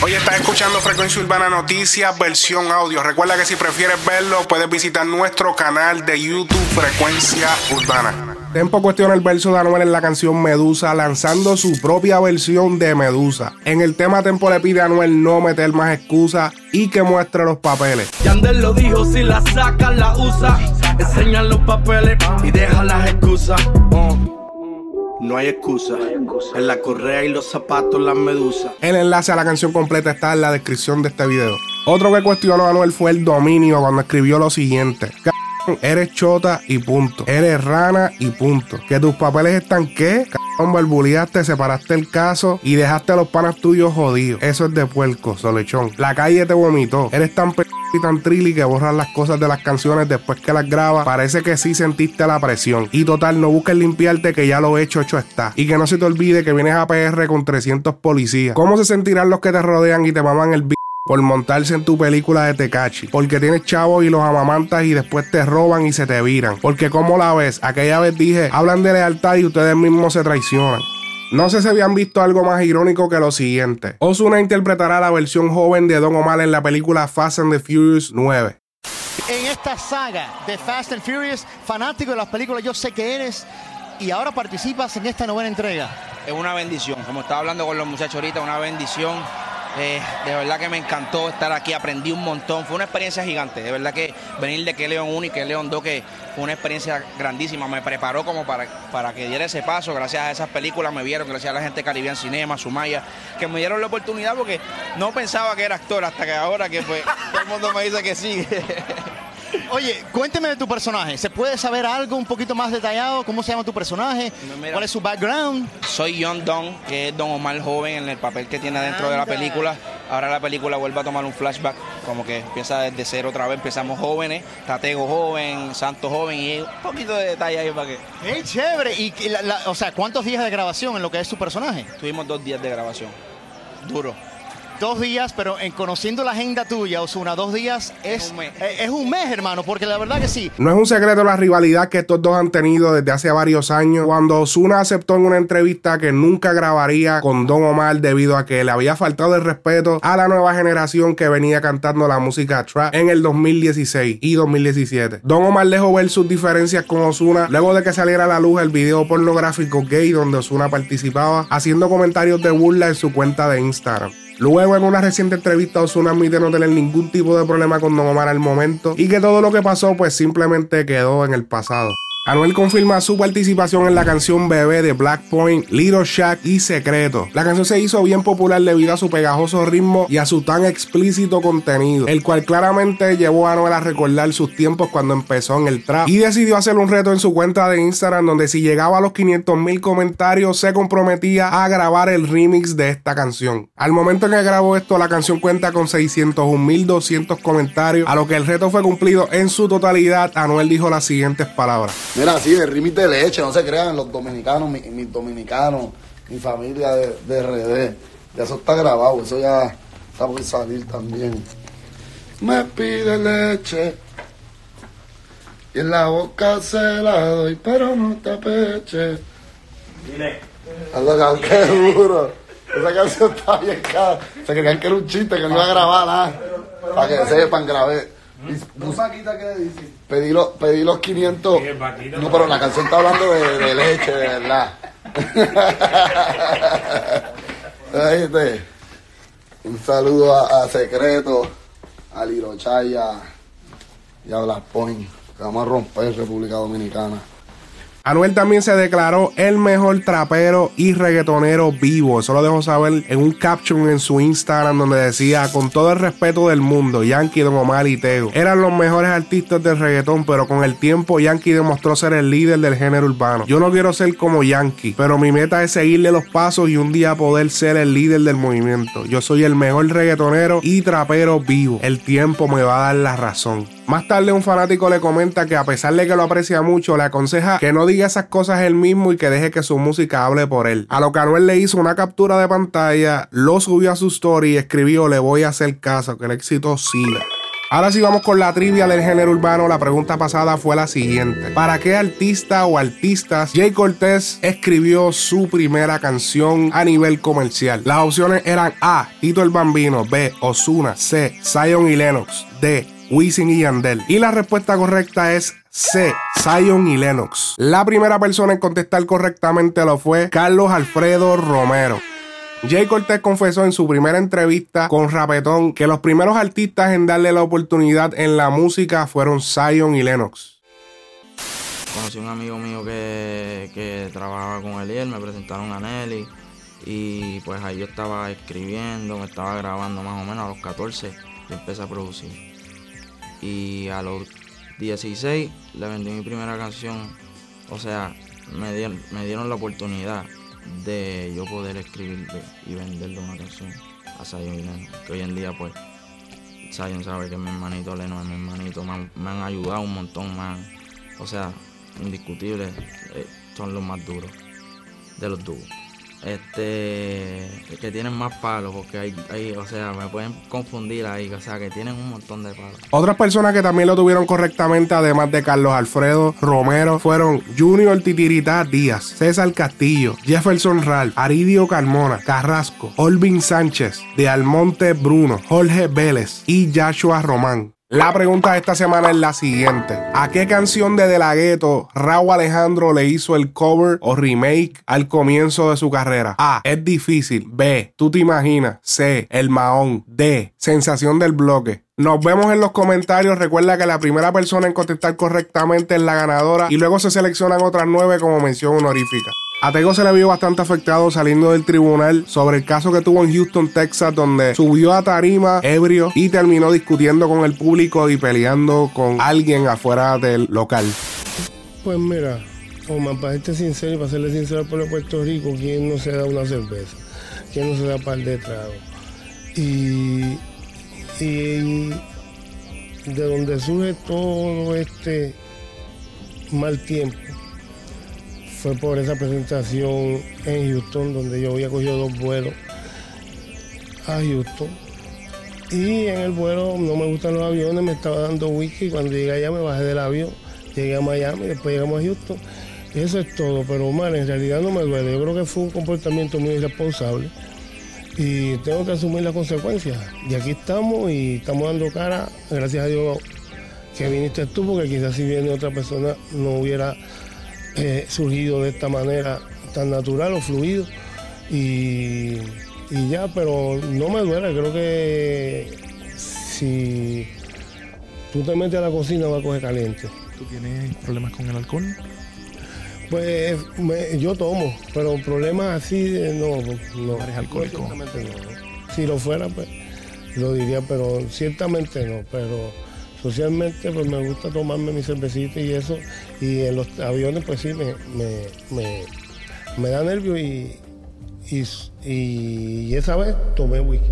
Hoy estás escuchando Frecuencia Urbana Noticias, versión audio. Recuerda que si prefieres verlo, puedes visitar nuestro canal de YouTube Frecuencia Urbana. Tempo cuestiona el verso de Anuel en la canción Medusa, lanzando su propia versión de Medusa. En el tema Tempo le pide a Anuel no meter más excusas y que muestre los papeles. Yandel lo dijo, si la saca, la usa. Enseña los papeles y deja las excusas. Uh. No hay excusa. En la correa y los zapatos, las medusas. El enlace a la canción completa está en la descripción de este video. Otro que cuestionó a Anuel fue el dominio cuando escribió lo siguiente. Eres chota y punto. Eres rana y punto. Que tus papeles están qué? Cabrón, barbuleaste, separaste el caso y dejaste los panas tuyos jodidos. Eso es de puerco, solechón. La calle te vomitó. Eres tan p y tan trilly que borras las cosas de las canciones después que las grabas. Parece que sí sentiste la presión. Y total, no busques limpiarte que ya lo hecho, hecho está. Y que no se te olvide que vienes a PR con 300 policías. ¿Cómo se sentirán los que te rodean y te maman el b por montarse en tu película de Tecachi. Porque tienes chavos y los amamantas y después te roban y se te viran. Porque como la ves, aquella vez dije, hablan de lealtad y ustedes mismos se traicionan. No sé si habían visto algo más irónico que lo siguiente. Osuna interpretará la versión joven de Don Omar en la película Fast and the Furious 9. En esta saga de Fast and Furious, fanático de las películas, yo sé que eres y ahora participas en esta novena entrega. Es una bendición, como estaba hablando con los muchachos ahorita, una bendición eh, de verdad que me encantó estar aquí, aprendí un montón. Fue una experiencia gigante. De verdad que venir de que León 1 y que León 2, que fue una experiencia grandísima. Me preparó como para, para que diera ese paso. Gracias a esas películas me vieron, gracias a la gente de Caribbean Cinema, Sumaya, que me dieron la oportunidad porque no pensaba que era actor hasta que ahora que pues todo el mundo me dice que sí. Oye, cuénteme de tu personaje. ¿Se puede saber algo un poquito más detallado? ¿Cómo se llama tu personaje? ¿Cuál es su background? Soy John Don, que es Don Omar joven en el papel que tiene dentro de la película. Ahora la película vuelve a tomar un flashback, como que empieza desde cero otra vez. Empezamos jóvenes, Tatego joven, Santo joven y un poquito de detalle ahí para que. ¡Qué chévere! Y, o sea, ¿cuántos días de grabación en lo que es su personaje? Tuvimos dos días de grabación. Duro dos días, pero en conociendo la agenda tuya, Osuna, dos días es, eh, es un, mes. hermano, porque la verdad que sí. No es un secreto la rivalidad que estos dos han tenido desde hace varios años. Cuando Osuna aceptó en una entrevista que nunca grabaría con Don Omar debido a que le había faltado el respeto a la nueva generación que venía cantando la música trap en el 2016 y 2017. Don Omar dejó ver sus diferencias con Osuna luego de que saliera a la luz el video pornográfico gay donde Osuna participaba haciendo comentarios de burla en su cuenta de Instagram. Luego, en una reciente entrevista, Osuna admite no tener ningún tipo de problema con Don Omar al momento y que todo lo que pasó, pues simplemente quedó en el pasado. Anuel confirma su participación en la canción Bebé de Black Point, Little Shack y Secreto. La canción se hizo bien popular debido a su pegajoso ritmo y a su tan explícito contenido, el cual claramente llevó a Anuel a recordar sus tiempos cuando empezó en el trap y decidió hacer un reto en su cuenta de Instagram donde si llegaba a los 500 mil comentarios se comprometía a grabar el remix de esta canción. Al momento en que grabó esto, la canción cuenta con 601.200 comentarios, a lo que el reto fue cumplido en su totalidad. Anuel dijo las siguientes palabras. Mira, así de rimit de leche, no se crean los dominicanos, mis dominicanos, mi familia de, de RD. Ya eso está grabado, eso ya está por salir también. Me pide leche y en la boca se la doy, pero no te apeche. Dile. qué duro. Esa canción está bien cara. Se creían que era un chiste, que no iba a grabar nada. Para que sepan, grabé. Pedí los, pedí los 500. No, pero la canción está hablando de, leche, de verdad. Un saludo a, Secreto, a Lirochaya y a Black Point. Que vamos a romper República Dominicana. Anuel también se declaró el mejor trapero y reggaetonero vivo. Eso lo dejó saber en un caption en su Instagram donde decía, con todo el respeto del mundo, Yankee, Don Omar y Tego eran los mejores artistas del reggaetón, pero con el tiempo Yankee demostró ser el líder del género urbano. Yo no quiero ser como Yankee, pero mi meta es seguirle los pasos y un día poder ser el líder del movimiento. Yo soy el mejor reggaetonero y trapero vivo. El tiempo me va a dar la razón. Más tarde un fanático le comenta que a pesar de que lo aprecia mucho, le aconseja que no diga esas cosas él mismo y que deje que su música hable por él. A lo que Anuel le hizo una captura de pantalla, lo subió a su story y escribió le voy a hacer caso, que el éxito siga. Ahora sí vamos con la trivia del género urbano. La pregunta pasada fue la siguiente. ¿Para qué artista o artistas Jay Cortés escribió su primera canción a nivel comercial? Las opciones eran A. Tito el Bambino, B. Osuna, C. Zion y Lennox, D. Wisin y Yandel. Y la respuesta correcta es C. Zion y Lennox. La primera persona en contestar correctamente lo fue Carlos Alfredo Romero. Jay Cortés confesó en su primera entrevista con Rapetón que los primeros artistas en darle la oportunidad en la música fueron Zion y Lennox. Conocí a un amigo mío que, que trabajaba con él y él me presentaron a Nelly y pues ahí yo estaba escribiendo, me estaba grabando más o menos a los 14 y empecé a producir. Y a los 16 le vendí mi primera canción, o sea, me dieron, me dieron la oportunidad de yo poder escribir y venderle una canción a Zion. Que hoy en día, pues, Zion sabe que mi hermanito Leno es mi hermanito. Me han, ayudado un montón más. O sea, indiscutible, eh, son los más duros de los dúos este que tienen más palos porque hay, hay, o sea me pueden confundir ahí o sea que tienen un montón de palos. Otras personas que también lo tuvieron correctamente además de Carlos Alfredo Romero fueron Junior Titirita Díaz César Castillo Jefferson Ralph Aridio Carmona Carrasco Olvin Sánchez de Almonte Bruno Jorge Vélez y Joshua Román la pregunta de esta semana es la siguiente. ¿A qué canción de De La Ghetto Raúl Alejandro le hizo el cover o remake al comienzo de su carrera? A. Es difícil. B. Tú te imaginas. C. El Mahón. D. Sensación del bloque. Nos vemos en los comentarios. Recuerda que la primera persona en contestar correctamente es la ganadora y luego se seleccionan otras nueve como mención honorífica. A Tego se le vio bastante afectado saliendo del tribunal sobre el caso que tuvo en Houston, Texas, donde subió a tarima ebrio y terminó discutiendo con el público y peleando con alguien afuera del local. Pues mira, Omar, para serte sincero y para serle sincero al pueblo de Puerto Rico, ¿quién no se da una cerveza? ¿Quién no se da par de trago? Y, y de donde surge todo este mal tiempo fue por esa presentación en Houston, donde yo había cogido dos vuelos a Houston. Y en el vuelo no me gustan los aviones, me estaba dando whisky. Cuando llegué allá me bajé del avión, llegué a Miami, después llegamos a Houston. Eso es todo, pero mal, en realidad no me duele. Yo creo que fue un comportamiento muy irresponsable y tengo que asumir las consecuencias. Y aquí estamos y estamos dando cara, gracias a Dios que viniste tú, porque quizás si viene otra persona no hubiera eh, surgido de esta manera tan natural o fluido. Y, ya, pero no me duele, creo que si tú te metes a la cocina va a coger caliente. ¿Tú tienes problemas con el alcohol? Pues yo tomo, pero problemas así no. no ¿Eres alcohólico? Si lo fuera, pues lo diría, pero ciertamente no. Pero socialmente pues me gusta tomarme mi cervecita y eso. Y en los aviones pues sí me, me, da nervio y, y esa vez tomé whisky.